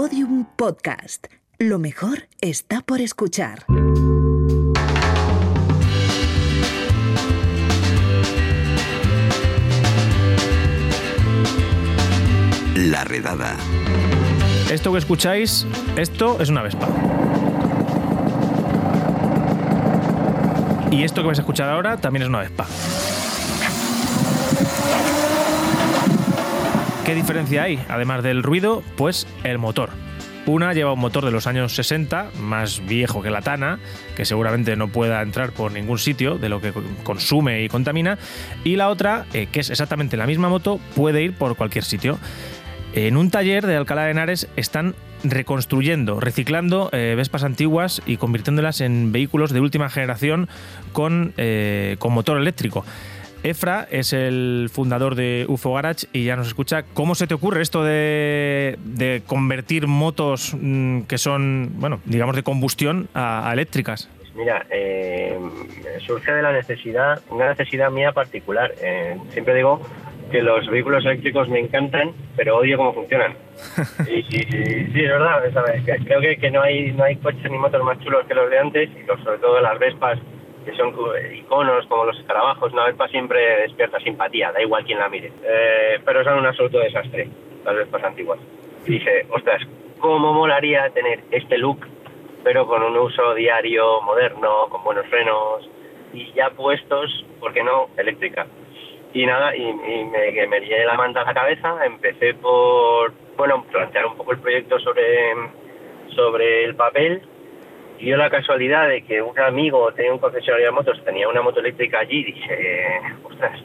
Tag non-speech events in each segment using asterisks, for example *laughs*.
Podium Podcast. Lo mejor está por escuchar. La redada. Esto que escucháis, esto es una Vespa. Y esto que vais a escuchar ahora también es una Vespa. ¿Qué diferencia hay? Además del ruido, pues el motor. Una lleva un motor de los años 60, más viejo que la Tana, que seguramente no pueda entrar por ningún sitio de lo que consume y contamina. Y la otra, eh, que es exactamente la misma moto, puede ir por cualquier sitio. En un taller de Alcalá de Henares están reconstruyendo, reciclando eh, Vespas antiguas y convirtiéndolas en vehículos de última generación con, eh, con motor eléctrico. Efra es el fundador de UFO Garage y ya nos escucha. ¿Cómo se te ocurre esto de, de convertir motos mm, que son, bueno, digamos de combustión a, a eléctricas? Mira, eh, surge de la necesidad, una necesidad mía particular. Eh, siempre digo que los vehículos eléctricos me encantan, pero odio cómo funcionan. *laughs* Y, y- y- sí, es verdad. ¿sabes? Creo que, que no hay no hay coches ni motos más chulos que los de antes, y sobre todo las Vespas, que son iconos como los escarabajos. Una Vespa siempre despierta simpatía, da igual quién la mire. Eh, pero son un absoluto desastre, las Vespas antiguas. Y dije, ostras, ¿cómo molaría tener este look, pero con un uso diario, moderno, con buenos frenos y ya puestos, ¿por qué no?, eléctrica. Y nada, y, y me, me lié la manta a la cabeza, empecé por, bueno, plantear un poco el proyecto sobre, sobre el papel. Dio la casualidad de que un amigo tenía un concesionario de motos, tenía una moto eléctrica allí, y dije, ostras,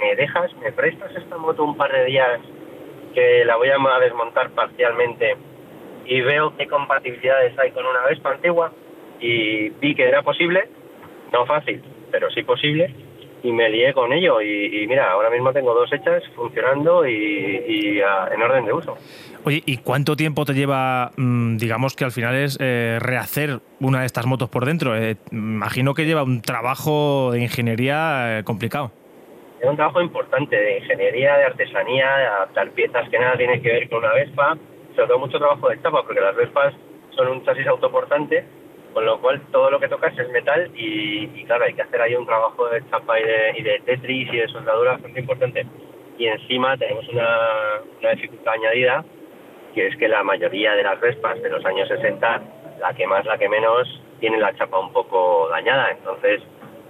¿me dejas, me prestas esta moto un par de días que la voy a desmontar parcialmente y veo qué compatibilidades hay con una Vespa antigua y vi que era posible, no fácil, pero sí posible, y me lié con ello y, y mira, ahora mismo tengo dos hechas funcionando y, y, en orden de uso. Oye, ¿y cuánto tiempo te lleva, mm, digamos que al final es eh, rehacer una de estas motos por dentro? Eh, imagino que lleva un trabajo de ingeniería eh, complicado. Es un trabajo importante de ingeniería, de artesanía, de adaptar piezas que nada tienen que ver con una Vespa, sobre todo mucho trabajo de chapa, porque las Vespas son un chasis autoportante, con lo cual todo lo que tocas es metal y, y claro, hay que hacer ahí un trabajo de chapa y de, y de tetris y de soldadura bastante importante. Y encima tenemos una, una dificultad añadida, que es que la mayoría de las Vespas de los años 60, la que más, la que menos, tiene la chapa un poco dañada. Entonces,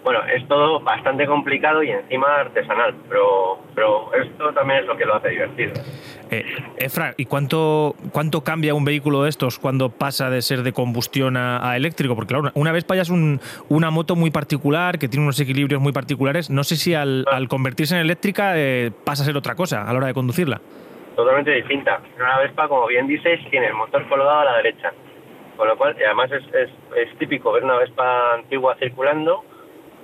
bueno, es todo bastante complicado y encima artesanal, pero, pero esto también es lo que lo hace divertido. Eh, Efra, ¿y cuánto, cuánto cambia un vehículo de estos cuando pasa de ser de combustión a, a eléctrico? Porque claro, una Vespa ya es un- una moto muy particular, que tiene unos equilibrios muy particulares. No sé si al, al convertirse en eléctrica eh, pasa a ser otra cosa a la hora de conducirla. Totalmente distinta. Una Vespa, como bien dices, tiene el motor colgado a la derecha. Con lo cual, y además es, es, es típico ver una Vespa antigua circulando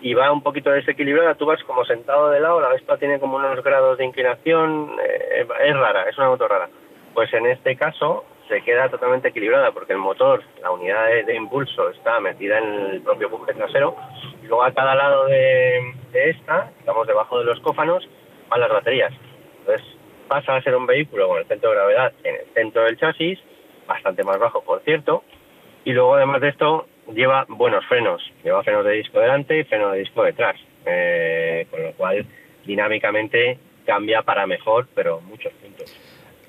y va un poquito desequilibrada. Tú vas como sentado de lado, la Vespa tiene como unos grados de inclinación. eh, es rara, es una moto rara. Pues en este caso se queda totalmente equilibrada porque el motor, la unidad de, de impulso está metida en el propio buje trasero y luego a cada lado de, de esta, digamos debajo de los cófanos, van las baterías. Entonces pasa a ser un vehículo con el centro de gravedad en el centro del chasis, bastante más bajo por cierto, y luego además de esto lleva buenos frenos, lleva frenos de disco delante y freno de disco detrás, eh, con lo cual dinámicamente cambia para mejor, pero muchos puntos.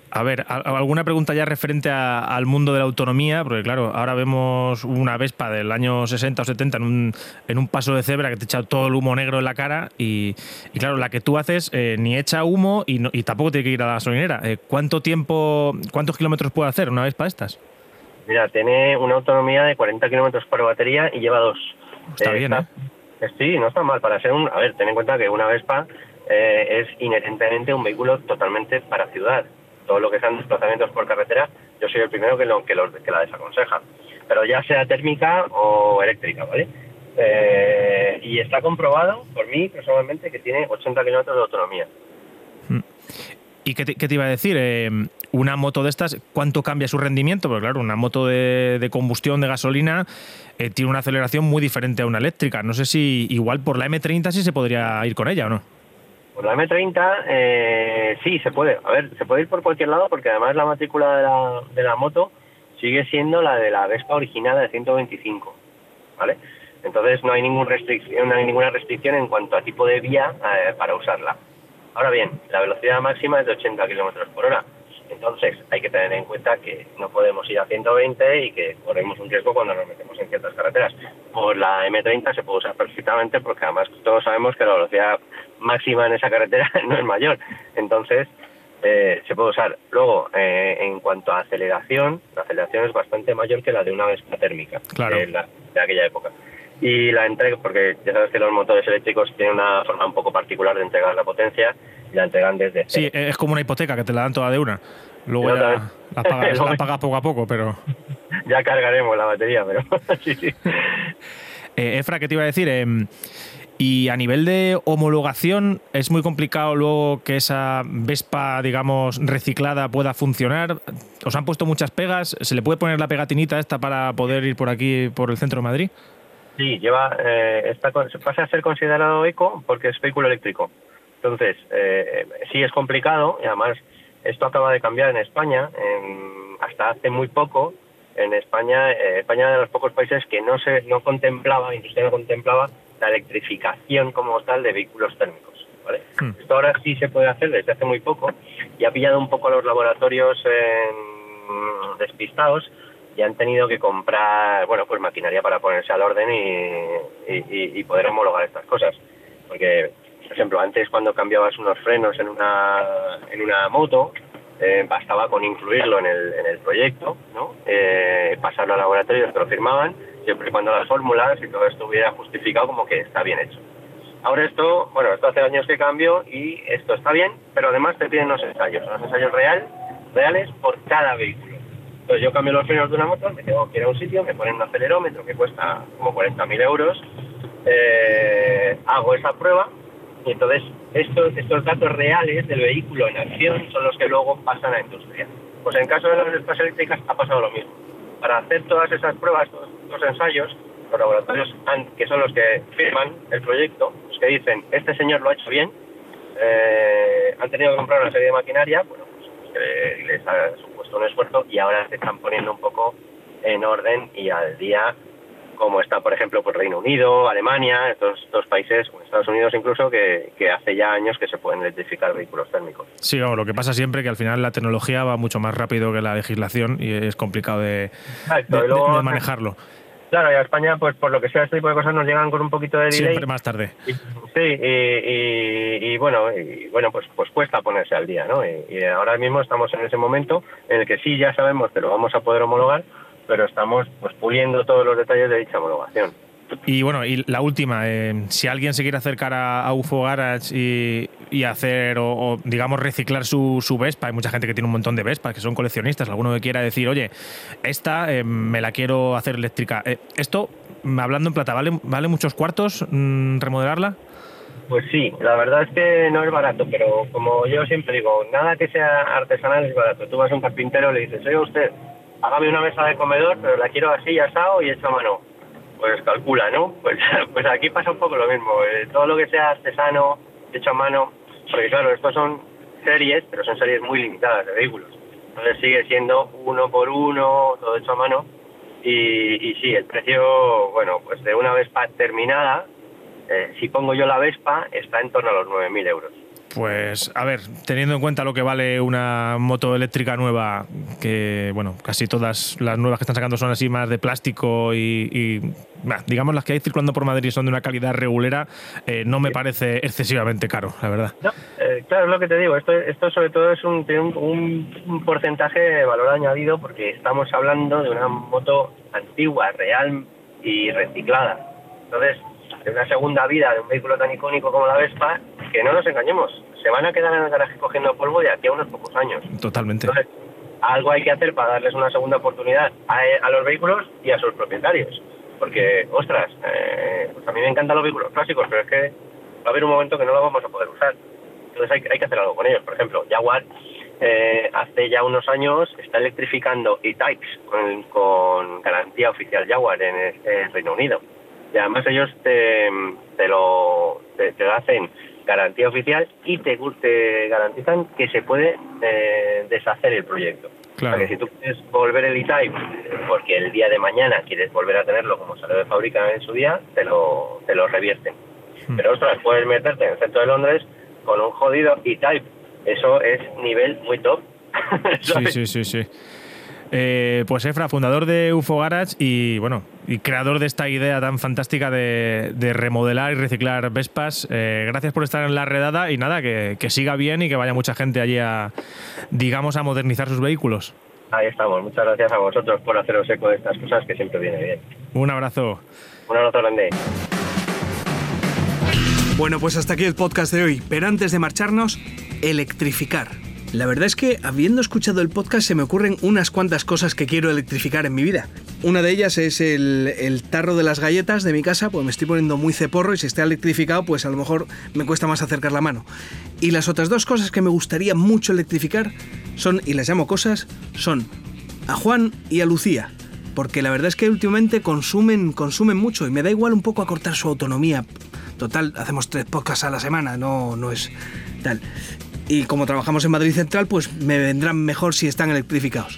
A ver, alguna pregunta ya referente a- al mundo de la autonomía, porque claro, ahora vemos una Vespa del año 60 o 70 en un, en un paso de cebra que te echa todo el humo negro en la cara y, y claro, la que tú haces eh, ni echa humo y, no- y tampoco tiene que ir a la gasolinera. Eh, ¿Cuánto tiempo, cuántos kilómetros puede hacer una Vespa de estas? Mira, tiene una autonomía de 40 kilómetros por batería y lleva dos. Está bien, ¿eh? eh, Sí, no está mal para ser un... A ver, ten en cuenta que una Vespa eh, es inherentemente un vehículo totalmente para ciudad. Todo lo que sean desplazamientos por carretera, yo soy el primero que, lo, que, lo- que la desaconseja. Pero ya sea térmica o eléctrica, ¿vale? Eh, y está comprobado por mí personalmente que tiene 80 kilómetros de autonomía. ¿Y qué te, iba a decir? Eh, una moto de estas, ¿cuánto cambia su rendimiento? Porque claro, una moto de, de combustión, de gasolina, eh, tiene una aceleración muy diferente a una eléctrica. No sé si igual por la M30 sí se podría ir con ella o no. Por la M30 eh, sí, se puede. A ver, se puede ir por cualquier lado porque además la matrícula de la, de la moto sigue siendo la de la Vespa original de 125, ¿vale? Entonces no hay, ningún restricción, no hay ninguna restricción en cuanto a tipo de vía eh, para usarla. Ahora bien, la velocidad máxima es de 80 kilómetros por hora. Entonces hay que tener en cuenta que no podemos ir a 120 y que corremos un riesgo cuando nos metemos en ciertas carreteras. Por la M30 se puede usar perfectamente porque además todos sabemos que la velocidad máxima en esa carretera *laughs* no es mayor. Entonces eh, se puede usar. Luego, eh, en cuanto a aceleración, la aceleración es bastante mayor que la de una Vespa térmica de, la, de aquella época. Y la entrega, porque ya sabes que los motores eléctricos tienen una forma un poco particular de entregar la potencia y la entregan desde. Sí, es como una hipoteca que te la dan toda de una. Luego ya la pagas, *laughs* la pagas poco a poco, pero. *laughs* ya cargaremos la batería, pero *laughs* sí, sí. Eh, Efra, ¿qué te iba a decir? Eh, y a nivel de homologación, ¿es muy complicado luego que esa Vespa, digamos, reciclada pueda funcionar? ¿Os han puesto muchas pegas? ¿Se le puede poner la pegatinita esta para poder ir por aquí, por el centro de Madrid? Sí, lleva, eh, está, pasa a ser considerado eco porque es vehículo eléctrico. Entonces, eh, sí es complicado y además esto acaba de cambiar en España. hasta hace muy poco, en España, eh, España era de los pocos países que no se no contemplaba, industria no contemplaba la electrificación como tal de vehículos térmicos. ¿vale? Hmm. Esto ahora sí se puede hacer desde hace muy poco y ha pillado un poco a los laboratorios despistados y han tenido que comprar, bueno, pues maquinaria para ponerse al orden y, poder homologar estas cosas. Porque, por ejemplo, antes cuando cambiabas unos frenos en una, en una moto, eh, bastaba con incluirlo en el, en el proyecto, ¿no? Eh, pasarlo al laboratorio, que lo firmaban, siempre y cuando las fórmulas y todo esto hubiera justificado como que está bien hecho. Ahora esto, bueno, esto hace años que cambió y esto está bien, pero además te piden los ensayos, los ensayos real, reales por cada vehículo. Entonces yo cambio los frenos de una moto, me tengo que ir a un sitio, me ponen un acelerómetro que cuesta como 40.000 euros, eh, hago esa prueba y entonces estos, estos datos reales del vehículo en acción son los que luego pasan a industria. Pues en caso de las estas eléctricas ha pasado lo mismo. Para hacer todas esas pruebas, todos los ensayos, los laboratorios que son los que firman el proyecto, los que dicen, este señor lo ha hecho bien, eh, han tenido que comprar una serie de maquinaria, bueno, pues que les ha un esfuerzo y ahora se están poniendo un poco en orden y al día como está, por ejemplo, por Reino Unido, Alemania, estos, dos países, Estados Unidos incluso, que, hace ya años que se pueden electrificar vehículos térmicos. Sí, lo que pasa siempre que al final la tecnología va mucho más rápido que la legislación y es complicado de, manejarlo. Claro, y a España, pues por lo que sea, este tipo de cosas nos llegan con un poquito de delay. Siempre más tarde. sí, y, bueno, y, bueno, pues pues cuesta ponerse al día, ¿no? Y, ahora mismo estamos en ese momento en el que sí ya sabemos que lo vamos a poder homologar, pero estamos pues puliendo todos los detalles de dicha homologación. Y bueno, y la última, eh, si alguien se quiere acercar a, UFO Garage y, hacer, o, digamos, reciclar su, Vespa, hay mucha gente que tiene un montón de Vespas, que son coleccionistas, alguno que quiera decir, oye, esta eh, me la quiero hacer eléctrica. Eh, esto, hablando en plata, ¿vale, vale muchos cuartos mm, remodelarla? Pues sí, la verdad es que no es barato, pero como yo siempre digo, nada que sea artesanal es barato. Tú vas a un carpintero y le dices, oye usted, hágame una mesa de comedor, pero la quiero así, asado y hecha a mano pues calcula, ¿no? *laughs* Pues, pues aquí pasa un poco lo mismo. Eh, todo lo que sea artesano, hecho a mano, porque claro, estos son series, pero son series muy limitadas de vehículos. Entonces sigue siendo uno por uno, todo hecho a mano. Y, y sí, el precio, bueno, pues de una Vespa terminada, eh, si pongo yo la Vespa, está en torno a los 9.000 euros. Pues a ver, teniendo en cuenta lo que vale una moto eléctrica nueva, que bueno, casi todas las nuevas que están sacando son así más de plástico y, digamos las que hay circulando por Madrid son de una calidad regulera, eh, no me parece excesivamente caro, la verdad. Eh, claro, es lo que te digo, esto, esto sobre todo es un, tiene un, porcentaje de valor añadido porque estamos hablando de una moto antigua, real y reciclada. Entonces, de una segunda vida de un vehículo tan icónico como la Vespa, que no nos engañemos, se van a quedar en el garaje cogiendo polvo de aquí a unos pocos años. Totalmente. Entonces, algo hay que hacer para darles una segunda oportunidad a, los vehículos y a sus propietarios. Porque, ostras, eh, pues a mí me encantan los vehículos clásicos, pero es que va a haber un momento que no los vamos a poder usar. Entonces hay, hay que hacer algo con ellos. Por ejemplo, Jaguar eh, hace ya unos años está electrificando e-Types con, con, garantía oficial Jaguar en, el Reino Unido. Y además ellos te, te lo te, hacen garantía oficial y te, te garantizan que se puede eh, deshacer el proyecto. Claro. que si tú quieres volver el E-Type porque el día de mañana quieres volver a tenerlo como salió de fábrica en su día, te lo, te lo revierten. Hmm. Pero ostras, puedes meterte en el centro de Londres con un jodido E-Type. Eso es nivel muy top. *laughs* Sí, sí, sí, sí. Eh, pues Efra, fundador de UFO Garage y bueno, y creador de esta idea tan fantástica de, de remodelar y reciclar Vespas. Eh, gracias por estar en la redada y nada, que, que siga bien y que vaya mucha gente allí a, digamos, a modernizar sus vehículos. Ahí estamos. Muchas gracias a vosotros por haceros eco de estas cosas que siempre viene bien. Un abrazo. Un abrazo grande. Bueno, pues hasta aquí el podcast de hoy. Pero antes de marcharnos, electrificar. La verdad es que habiendo escuchado el podcast se me ocurren unas cuantas cosas que quiero electrificar en mi vida. Una de ellas es el, el tarro de las galletas de mi casa, pues me estoy poniendo muy ceporro y si está electrificado, pues a lo mejor me cuesta más acercar la mano. Y las otras dos cosas que me gustaría mucho electrificar son, y las llamo cosas, son a Juan y a Lucía. Porque la verdad es que últimamente consumen, consumen mucho y me da igual un poco acortar su autonomía. Total, hacemos tres podcasts a la semana, no, no es tal. Y como trabajamos en Madrid Central, pues me vendrán mejor si están electrificados.